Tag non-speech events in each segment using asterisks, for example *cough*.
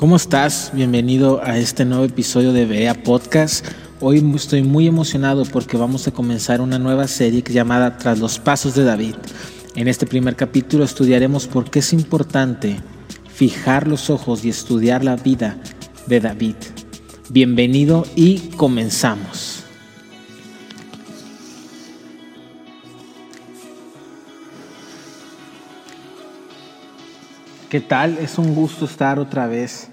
¿Cómo estás? Bienvenido a este nuevo episodio de Bea Podcast. Hoy estoy muy emocionado porque vamos a comenzar una nueva serie llamada Tras los Pasos de David. En este primer capítulo estudiaremos por qué es importante fijar los ojos y estudiar la vida de David. Bienvenido y comenzamos. ¿Qué tal? Es un gusto estar otra vez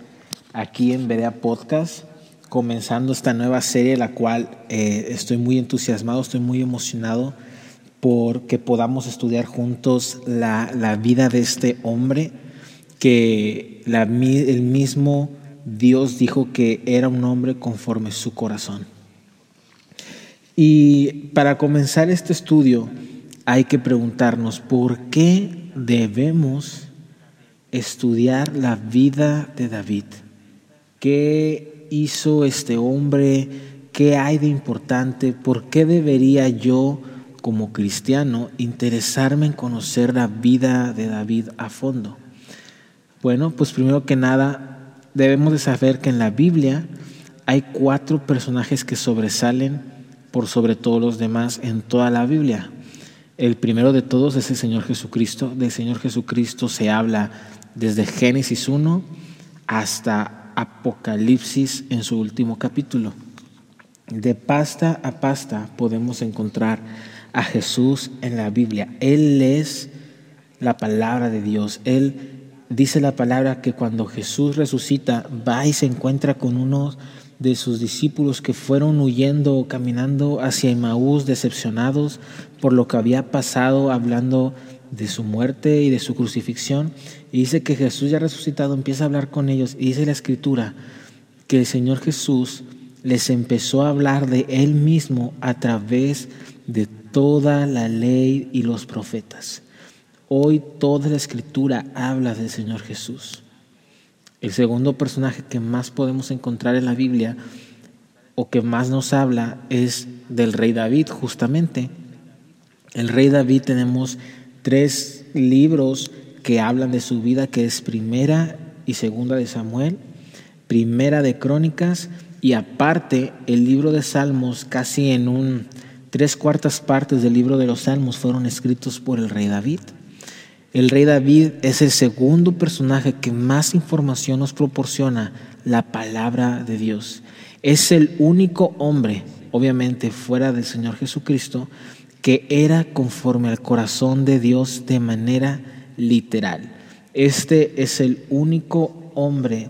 aquí en Berea Podcast, comenzando esta nueva serie, la cual eh, estoy muy entusiasmado, estoy muy emocionado por que podamos estudiar juntos la, vida de este hombre, que el mismo Dios dijo que era un hombre conforme su corazón. Y para comenzar este estudio hay que preguntarnos por qué debemos estudiar la vida de David. ¿Qué hizo este hombre? ¿Qué hay de importante? ¿Por qué debería yo, como cristiano, interesarme en conocer la vida de David a fondo? Bueno, pues primero que nada, debemos de saber que en la Biblia hay cuatro personajes que sobresalen por sobre todos los demás en toda la Biblia. El primero de todos es el Señor Jesucristo. Del Señor Jesucristo se habla desde Génesis 1 hasta Apocalipsis en su último capítulo. De pasta a pasta podemos encontrar a Jesús en la Biblia. Él es la palabra de Dios. Él dice la palabra que cuando Jesús resucita, va y se encuentra con uno de sus discípulos que fueron huyendo, caminando hacia Emaús, decepcionados por lo que había pasado, hablando de su muerte y de su crucifixión. Y dice que Jesús ya resucitado empieza a hablar con ellos. Y dice la escritura que el Señor Jesús les empezó a hablar de Él mismo a través de toda la ley y los profetas. Hoy toda la escritura habla del Señor Jesús. El segundo personaje que más podemos encontrar en la Biblia o que más nos habla es del rey David, justamente. El rey David tenemos tres libros que hablan de su vida, que es primera y segunda de Samuel, primera de Crónicas y aparte el libro de Salmos, casi en un tres cuartas partes del libro de los Salmos fueron escritos por el rey David. El rey David es el segundo personaje que más información nos proporciona la palabra de Dios. Es el único hombre, obviamente fuera del Señor Jesucristo, que era conforme al corazón de Dios de manera literal. Este es el único hombre,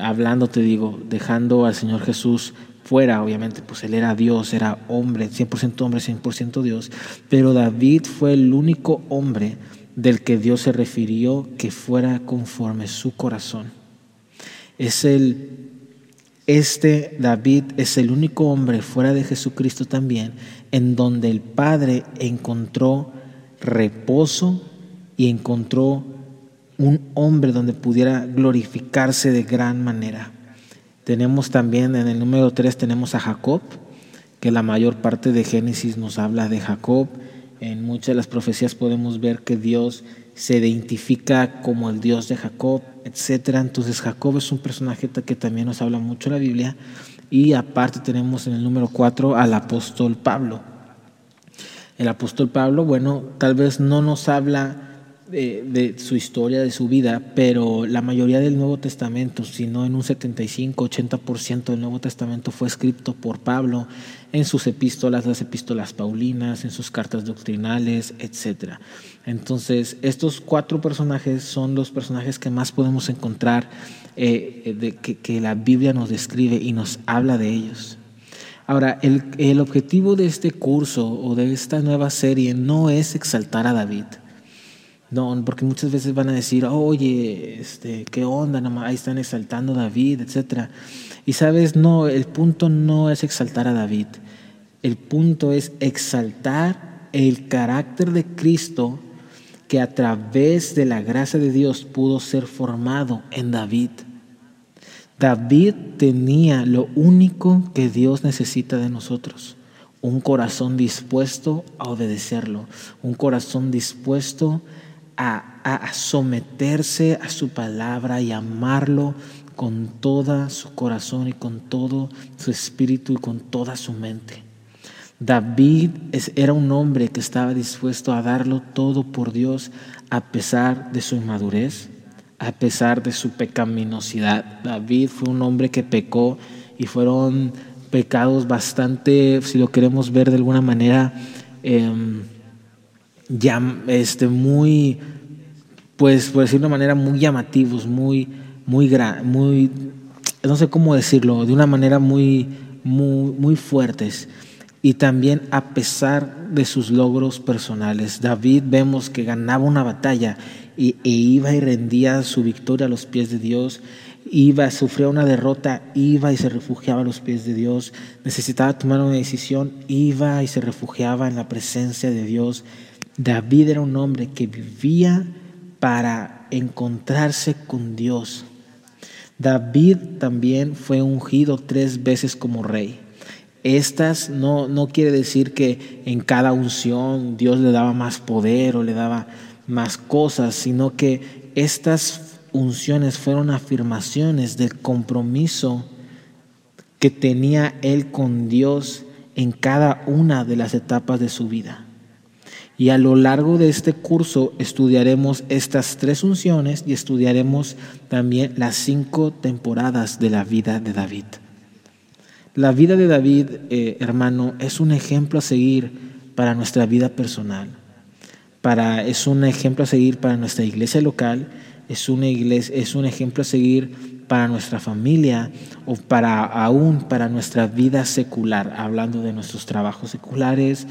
hablando te digo, dejando al Señor Jesús fuera, obviamente, pues él era Dios, era hombre, 100% hombre, 100% Dios, pero David fue el único hombre del que Dios se refirió que fuera conforme su corazón. Es el este David es el único hombre fuera de Jesucristo también en donde el Padre encontró reposo y encontró un hombre donde pudiera glorificarse de gran manera. Tenemos también en el número 3 tenemos a Jacob, que la mayor parte de Génesis nos habla de Jacob. En muchas de las profecías podemos ver que Dios se identifica como el Dios de Jacob, etc. Entonces Jacob es un personaje que también nos habla mucho la Biblia. Y aparte tenemos en el número 4 al apóstol Pablo. El apóstol Pablo, bueno, tal vez no nos habla de, su historia, de su vida, pero la mayoría del Nuevo Testamento, si no en un 75-80% del Nuevo Testamento fue escrito por Pablo en sus epístolas, las epístolas paulinas, en sus cartas doctrinales, etc. Entonces, estos cuatro personajes son los personajes que más podemos encontrar eh, de, que, que la Biblia nos describe y nos habla de ellos. Ahora, el, el, objetivo de este curso o de esta nueva serie no es exaltar a David. No, porque muchas veces van a decir, oye, este, ¿qué onda? Ahí están exaltando a David, etc. Y sabes, no, el punto no es exaltar a David. El punto es exaltar el carácter de Cristo que a través de la gracia de Dios pudo ser formado en David. David tenía lo único que Dios necesita de nosotros, un corazón dispuesto a obedecerlo, un corazón dispuesto a someterse a su palabra y amarlo con todo su corazón y con todo su espíritu y con toda su mente. David era un hombre que estaba dispuesto a darlo todo por Dios a pesar de su inmadurez, a pesar de su pecaminosidad. David fue un hombre que pecó y fueron pecados bastante, si lo queremos ver de alguna manera, em, este, muy, pues por decirlo de una manera, muy llamativos, muy, muy, muy, no sé cómo decirlo, de una manera muy, muy, muy fuertes. Y también a pesar de sus logros personales, David vemos que ganaba una batalla y, e iba y rendía su victoria a los pies de Dios iba, sufría una derrota, iba y se refugiaba a los pies de Dios, necesitaba tomar una decisión, iba y se refugiaba en la presencia de Dios. David era un hombre que vivía para encontrarse con Dios. David también fue ungido tres veces como rey. Estas no, no quiere decir que en cada unción Dios le daba más poder o le daba más cosas, sino que estas unciones fueron afirmaciones del compromiso que tenía él con Dios en cada una de las etapas de su vida. Y a lo largo de este curso estudiaremos estas tres unciones y estudiaremos también las cinco temporadas de la vida de David. La vida de David, eh, hermano, es un ejemplo a seguir para nuestra vida personal. Para, es un ejemplo a seguir para nuestra iglesia local es una iglesia, es un ejemplo a seguir para nuestra familia o para aún para nuestra vida secular, hablando de nuestros trabajos seculares,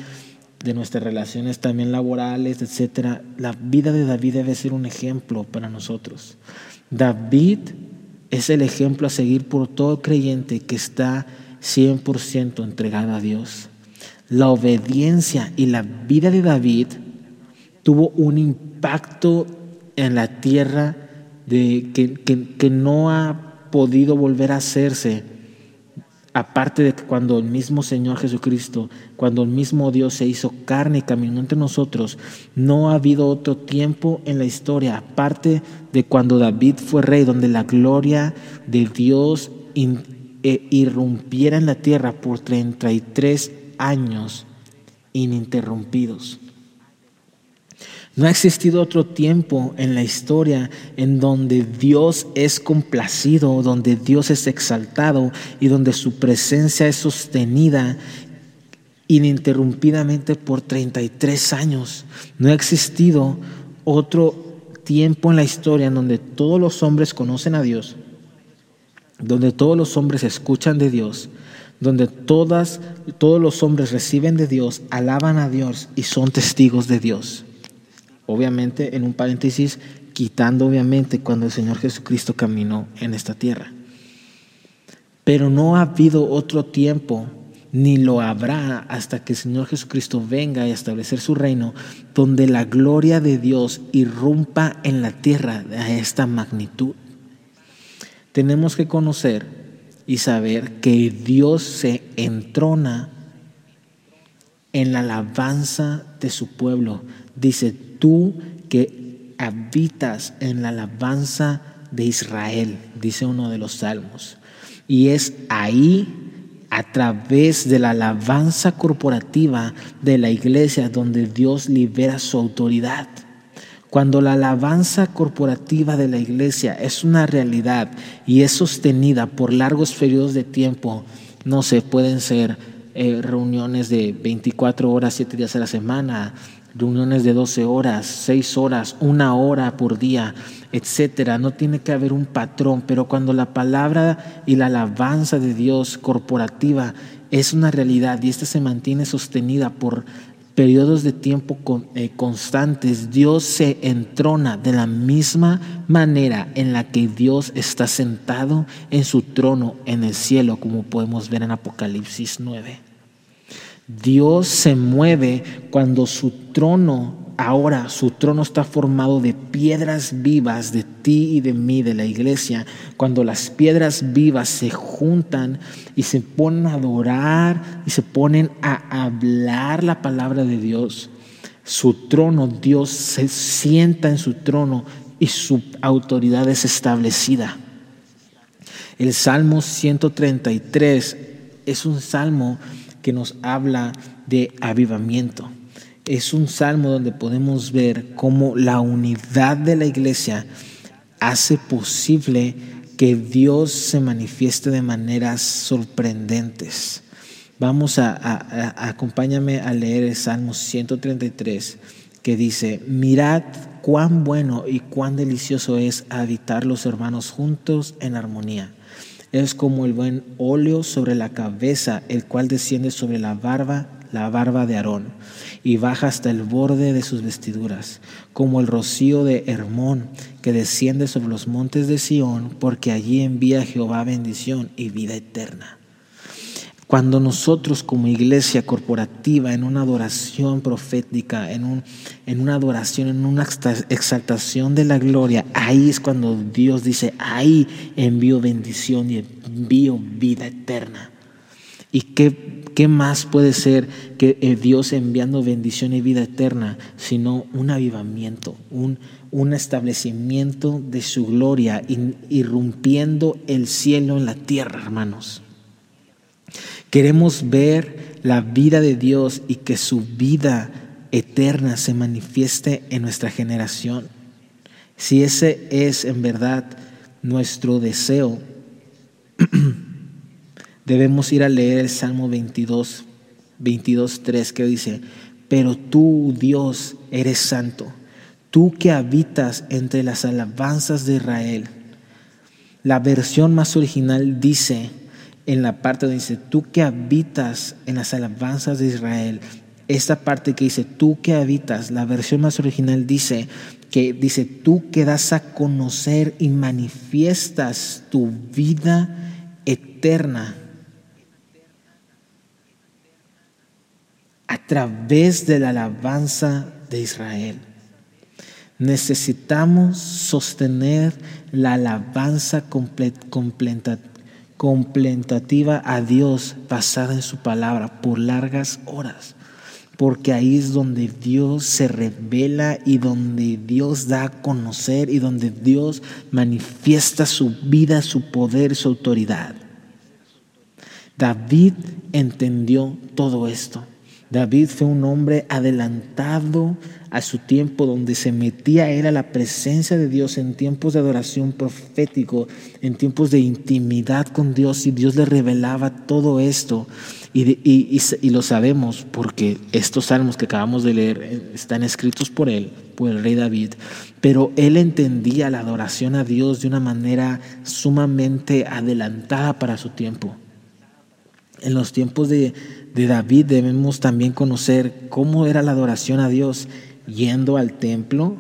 de nuestras relaciones también laborales, etcétera. La vida de David debe ser un ejemplo para nosotros. David es el ejemplo a seguir por todo creyente que está 100% entregado a Dios. La obediencia y la vida de David tuvo un impacto en la tierra de, que, no ha podido volver a hacerse, aparte de que cuando el mismo Señor Jesucristo, cuando el mismo Dios se hizo carne y caminó entre nosotros, no ha habido otro tiempo en la historia, aparte de cuando David fue rey, donde la gloria de Dios eh, irrumpiera en la tierra por 33 años ininterrumpidos. No ha existido otro tiempo en la historia en donde Dios es complacido, donde Dios es exaltado y donde su presencia es sostenida ininterrumpidamente por 33 años. No ha existido otro tiempo en la historia en donde todos los hombres conocen a Dios, donde todos los hombres escuchan de Dios, donde todas, todos los hombres reciben de Dios, alaban a Dios y son testigos de Dios. Obviamente, en un paréntesis, quitando obviamente cuando el Señor Jesucristo caminó en esta tierra. Pero no ha habido otro tiempo, ni lo habrá hasta que el Señor Jesucristo venga a establecer su reino, donde la gloria de Dios irrumpa en la tierra a esta magnitud. Tenemos que conocer y saber que Dios se entrona en la alabanza de su pueblo. Dice, tú que habitas en la alabanza de Israel, dice uno de los salmos. Y es ahí, a través de la alabanza corporativa de la iglesia, donde Dios libera su autoridad. Cuando la alabanza corporativa de la iglesia es una realidad y es sostenida por largos periodos de tiempo, no sé, pueden ser eh, reuniones de 24 horas, 7 días a la semana, reuniones de 12 horas, 6 horas, una hora por día, etcétera. No tiene que haber un patrón, pero cuando la palabra y la alabanza de Dios corporativa es una realidad y esta se mantiene sostenida por periodos de tiempo eh, constantes, Dios se entrona de la misma manera en la que Dios está sentado en su trono en el cielo, como podemos ver en Apocalipsis 9. Dios se mueve cuando su trono, ahora su trono está formado de piedras vivas de ti y de mí, de la iglesia. Cuando las piedras vivas se juntan y se ponen a adorar y se ponen a hablar la palabra de Dios, Su trono, Dios se sienta en su trono y su autoridad es establecida. El Salmo 133 es un salmo que nos habla de avivamiento. Es un salmo donde podemos ver cómo la unidad de la iglesia hace posible que Dios se manifieste de maneras sorprendentes. Vamos a, acompáñame a leer el Salmo 133 que dice, mirad cuán bueno y cuán delicioso es habitar los hermanos juntos en armonía. Es como el buen óleo sobre la cabeza, el cual desciende sobre la barba, la barba de Aarón, y baja hasta el borde de sus vestiduras, como el rocío de Hermón, que desciende sobre los montes de Sión, porque allí envía Jehová bendición y vida eterna. Cuando nosotros como iglesia corporativa, en una adoración profética, en, un, en una adoración, en una exaltación de la gloria, ahí es cuando Dios dice, ahí envío bendición y envío vida eterna. ¿Y qué, qué más puede ser que eh, Dios enviando bendición y vida eterna, sino un avivamiento, un, un establecimiento de su gloria, irrumpiendo el cielo en la tierra, hermanos? Queremos ver la vida de Dios y que su vida eterna se manifieste en nuestra generación. Si ese es en verdad nuestro deseo, *clears throat* debemos ir a leer el Salmo 22, 22, 3 que dice, pero tú, Dios, eres santo, tú que habitas entre las alabanzas de Israel. La versión más original dice, en la parte donde dice, tú que habitas en las alabanzas de Israel, esta parte que dice, tú que habitas, la versión más original dice que dice, tú que das a conocer y manifiestas tu vida eterna a través de la alabanza de Israel. Necesitamos sostener la alabanza completa completativa a Dios basada en su palabra por largas horas. Porque ahí es donde Dios se revela y donde Dios da a conocer y donde Dios manifiesta su vida, su poder, su autoridad. David entendió todo esto. David fue un hombre adelantado a su tiempo, donde se metía era la presencia de Dios en tiempos de adoración profético, en tiempos de intimidad con Dios, y Dios le revelaba todo esto. Y, lo sabemos porque estos salmos que acabamos de leer eh, están escritos por él, por el rey David, pero él entendía la adoración a Dios de una manera sumamente adelantada para su tiempo. En los tiempos de, de David debemos también conocer cómo era la adoración a Dios yendo al templo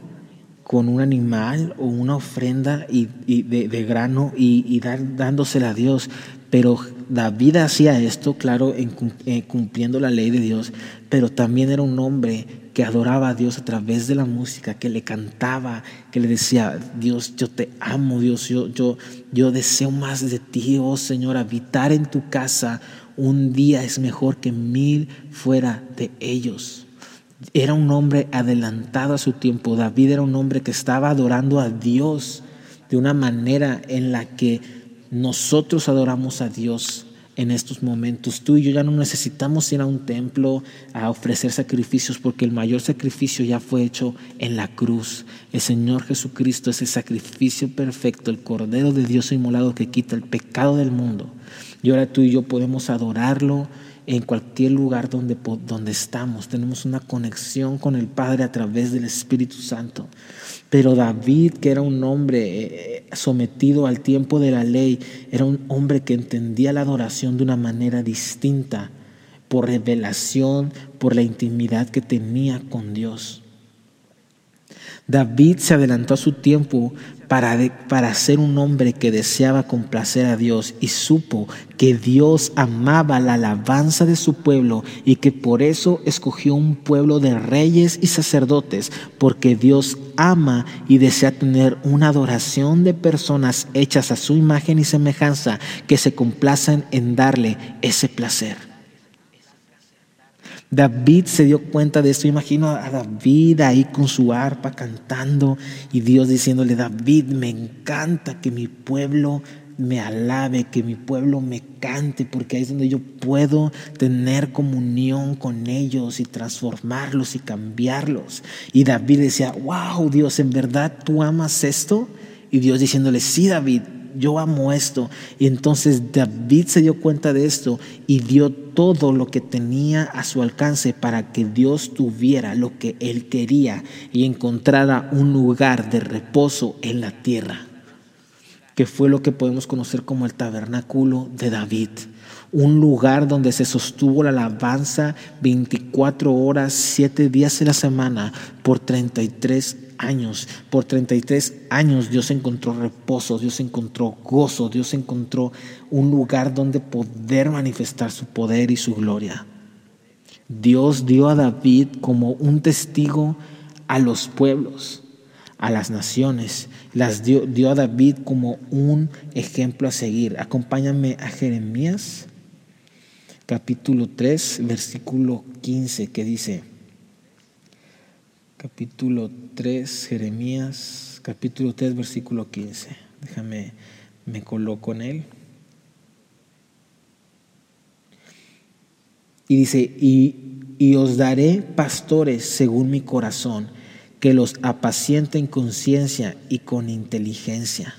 con un animal o una ofrenda y, de, grano y, dándosela a Dios. Pero David hacía esto, claro, en, eh, cumpliendo la ley de Dios, pero también era un hombre que adoraba a Dios a través de la música, que le cantaba, que le decía, Dios, yo te amo, Dios, yo, yo, yo deseo más de ti, oh Señor, habitar en tu casa un día es mejor que mil fuera de ellos. Era un hombre adelantado a su tiempo. David era un hombre que estaba adorando a Dios de una manera en la que nosotros adoramos a Dios en estos momentos. Tú y yo ya no necesitamos ir a un templo a ofrecer sacrificios porque el mayor sacrificio ya fue hecho en la cruz. El Señor Jesucristo es el sacrificio perfecto, el Cordero de Dios inmolado que quita el pecado del mundo. Y ahora tú y yo podemos adorarlo en cualquier lugar donde, donde estamos. Tenemos una conexión con el Padre a través del Espíritu Santo. Pero David, que era un hombre eh, sometido al tiempo de la ley, era un hombre que entendía la adoración de una manera distinta, por revelación, por la intimidad que tenía con Dios. David se adelantó a su tiempo para, para ser un hombre que deseaba complacer a Dios y supo que Dios amaba la alabanza de su pueblo y que por eso escogió un pueblo de reyes y sacerdotes, porque Dios ama y desea tener una adoración de personas hechas a su imagen y semejanza que se complacen en darle ese placer. David se dio cuenta de esto. Imagino a David ahí con su arpa cantando y Dios diciéndole, David, me encanta que mi pueblo me alabe, que mi pueblo me cante, porque ahí es donde yo puedo tener comunión con ellos y transformarlos y cambiarlos. Y David decía, wow, Dios, ¿en verdad tú amas esto? Y Dios diciéndole, sí, David, yo amo esto. Y entonces David se dio cuenta de esto y dio todo lo que tenía a su alcance para que Dios tuviera lo que él quería y encontrara un lugar de reposo en la tierra que fue lo que podemos conocer como el tabernáculo de David. Un lugar donde se sostuvo la alabanza 24 horas, 7 días de la semana por 33 años. Por 33 años Dios encontró reposo, Dios encontró gozo, Dios encontró un lugar donde poder manifestar su poder y su gloria. Dios dio a David como un testigo a los pueblos a las naciones. Las dio, dio, a David como un ejemplo a seguir. Acompáñame a Jeremías capítulo 3, versículo 15, que dice, capítulo 3, Jeremías, capítulo 3, versículo 15. Déjame, me coloco en él. Y dice, y, y os daré pastores según mi corazón que los apacienta en conciencia y con inteligencia.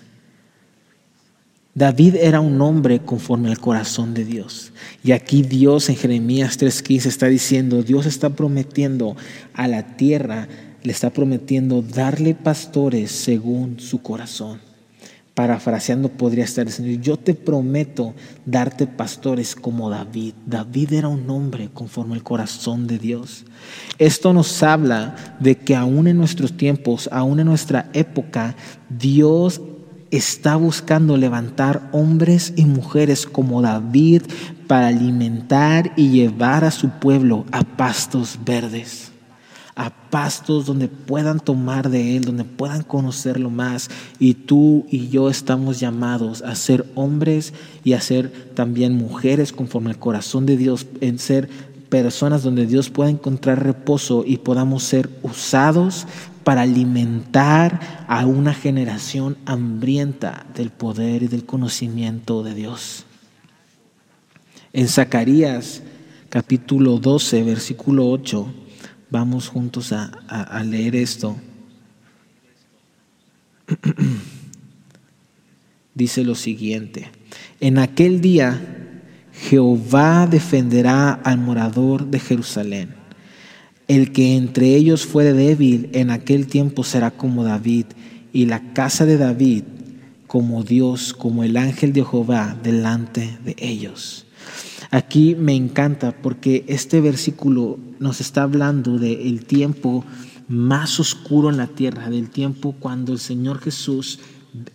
David era un hombre conforme al corazón de Dios. Y aquí Dios en Jeremías 3:15 está diciendo, Dios está prometiendo a la tierra, le está prometiendo darle pastores según su corazón parafraseando podría estar diciendo, yo te prometo darte pastores como David. David era un hombre conforme al corazón de Dios. Esto nos habla de que aún en nuestros tiempos, aún en nuestra época, Dios está buscando levantar hombres y mujeres como David para alimentar y llevar a su pueblo a pastos verdes a pastos donde puedan tomar de Él, donde puedan conocerlo más. Y tú y yo estamos llamados a ser hombres y a ser también mujeres conforme al corazón de Dios, en ser personas donde Dios pueda encontrar reposo y podamos ser usados para alimentar a una generación hambrienta del poder y del conocimiento de Dios. En Zacarías capítulo 12, versículo 8, Vamos juntos a, leer esto. *clears throat* Dice lo siguiente, en aquel día Jehová defenderá al morador de Jerusalén. El que entre ellos fuere débil en aquel tiempo será como David, y la casa de David como Dios, como el ángel de Jehová delante de ellos. Aquí me encanta porque este versículo nos está hablando del tiempo más oscuro en la tierra, del tiempo cuando el Señor Jesús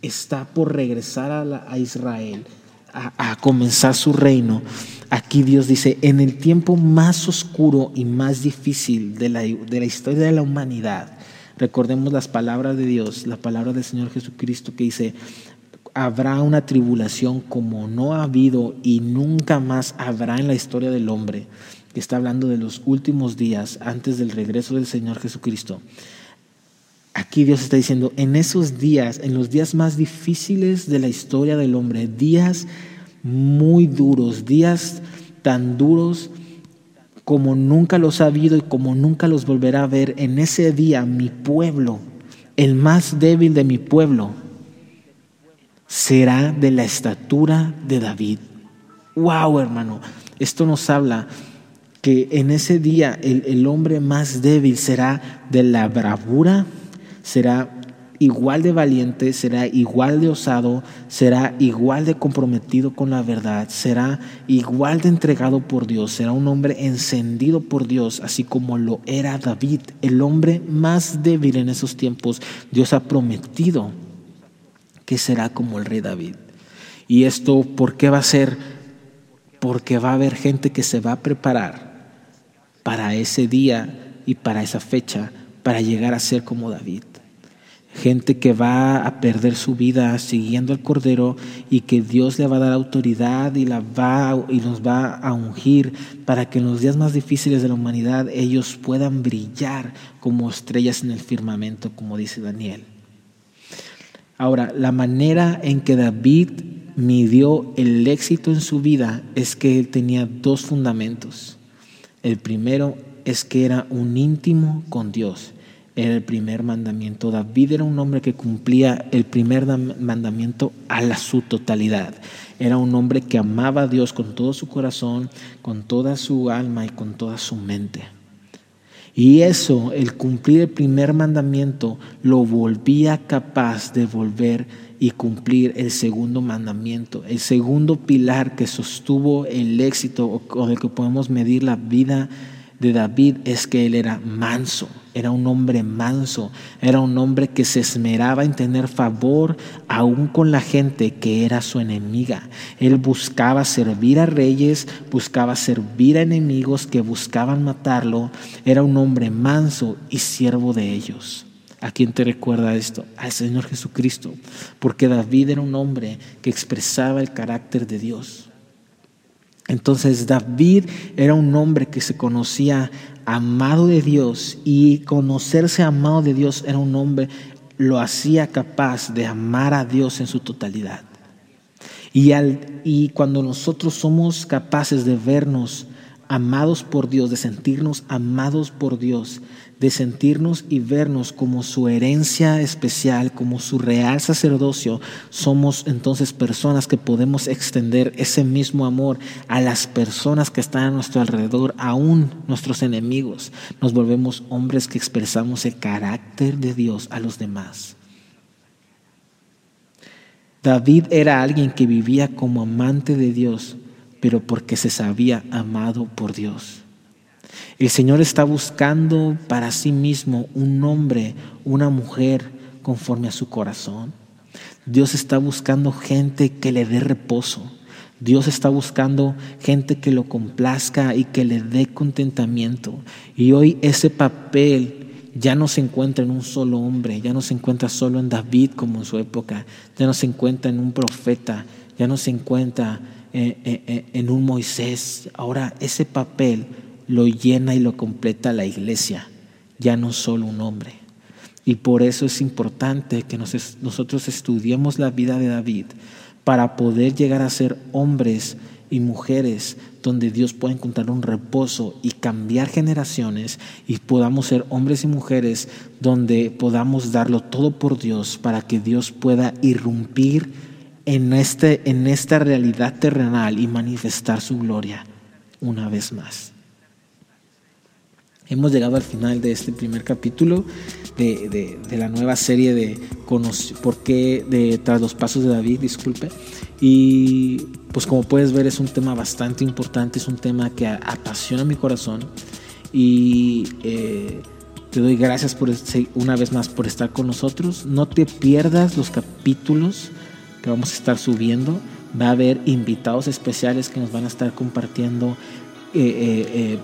está por regresar a, Israel, a, comenzar su reino. Aquí Dios dice, en el tiempo más oscuro y más difícil de la, de la historia de la humanidad, recordemos las palabras de Dios, la palabra del Señor Jesucristo que dice, habrá una tribulación como no ha habido y nunca más habrá en la historia del hombre, que está hablando de los últimos días antes del regreso del Señor Jesucristo. Aquí Dios está diciendo, en esos días, en los días más difíciles de la historia del hombre, días muy duros, días tan duros como nunca los ha habido y como nunca los volverá a ver, en ese día mi pueblo, el más débil de mi pueblo, será de la estatura de David. Wow, hermano, esto nos habla que en ese día el, hombre más débil será de la bravura, será igual de valiente, será igual de osado, será igual de comprometido con la verdad, será igual de entregado por Dios, será un hombre encendido por Dios, así como lo era David, el hombre más débil en esos tiempos. Dios ha prometido que será como el rey David. Y esto, ¿por qué va a ser? Porque va a haber gente que se va a preparar para ese día y para esa fecha, para llegar a ser como David. Gente que va a perder su vida siguiendo al Cordero y que Dios le va a dar autoridad y, la va, y nos va a ungir para que en los días más difíciles de la humanidad ellos puedan brillar como estrellas en el firmamento, como dice Daniel. Ahora, la manera en que David midió el éxito en su vida es que él tenía dos fundamentos. El primero es que era un íntimo con Dios era el primer mandamiento. David era un hombre que cumplía el primer mandamiento a la, su totalidad. Era un hombre que amaba a Dios con todo su corazón, con toda su alma y con toda su mente. Y eso, el cumplir el primer mandamiento, lo volvía capaz de volver y cumplir el segundo mandamiento, el segundo pilar que sostuvo el éxito o con el que podemos medir la vida de David es que él era manso, era un hombre manso, era un hombre que se esmeraba en tener favor aún con la gente que era su enemiga. Él buscaba servir a reyes, buscaba servir a enemigos que buscaban matarlo. Era un hombre manso y siervo de ellos. ¿A quién te recuerda esto? Al Señor Jesucristo, porque David era un hombre que expresaba el carácter de Dios. Entonces David era un hombre que se conocía amado de Dios y conocerse amado de Dios era un hombre, lo hacía capaz de amar a Dios en su totalidad. Y, al, y cuando nosotros somos capaces de vernos amados por Dios, de sentirnos amados por Dios, de sentirnos y vernos como su herencia especial, como su real sacerdocio, somos entonces personas que podemos extender ese mismo amor a las personas que están a nuestro alrededor, aún nuestros enemigos. Nos volvemos hombres que expresamos el carácter de Dios a los demás. David era alguien que vivía como amante de Dios, pero porque se sabía amado por Dios. El Señor está buscando para sí mismo un hombre, una mujer conforme a su corazón. Dios está buscando gente que le dé reposo. Dios está buscando gente que lo complazca y que le dé contentamiento. Y hoy ese papel ya no se encuentra en un solo hombre, ya no se encuentra solo en David como en su época, ya no se encuentra en un profeta, ya no se encuentra en, en, en un Moisés. Ahora ese papel lo llena y lo completa la iglesia, ya no solo un hombre. Y por eso es importante que nosotros estudiemos la vida de David para poder llegar a ser hombres y mujeres donde Dios pueda encontrar un reposo y cambiar generaciones y podamos ser hombres y mujeres donde podamos darlo todo por Dios para que Dios pueda irrumpir en, este, en esta realidad terrenal y manifestar su gloria una vez más. Hemos llegado al final de este primer capítulo de, la nueva serie de por qué de tras los pasos de David, disculpe. Y pues como puedes ver es un tema bastante importante, es un tema que apasiona mi corazón y eh, te doy gracias por una vez más por estar con nosotros. No te pierdas los capítulos que vamos a estar subiendo. Va a haber invitados especiales que nos van a estar compartiendo. Eh, eh,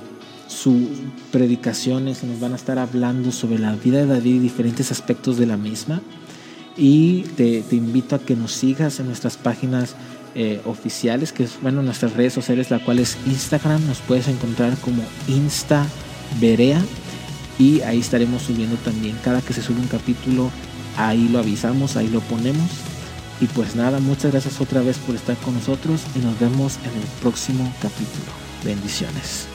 sus predicaciones, nos van a estar hablando sobre la vida de David y diferentes aspectos de la misma. Y te, invito a que nos sigas en nuestras páginas eh, oficiales, que es, bueno, nuestras redes sociales, la cual es Instagram, nos puedes encontrar como Insta Berea y ahí estaremos subiendo también cada que se sube un capítulo, ahí lo avisamos, ahí lo ponemos. Y pues nada, muchas gracias otra vez por estar con nosotros y nos vemos en el próximo capítulo. Bendiciones.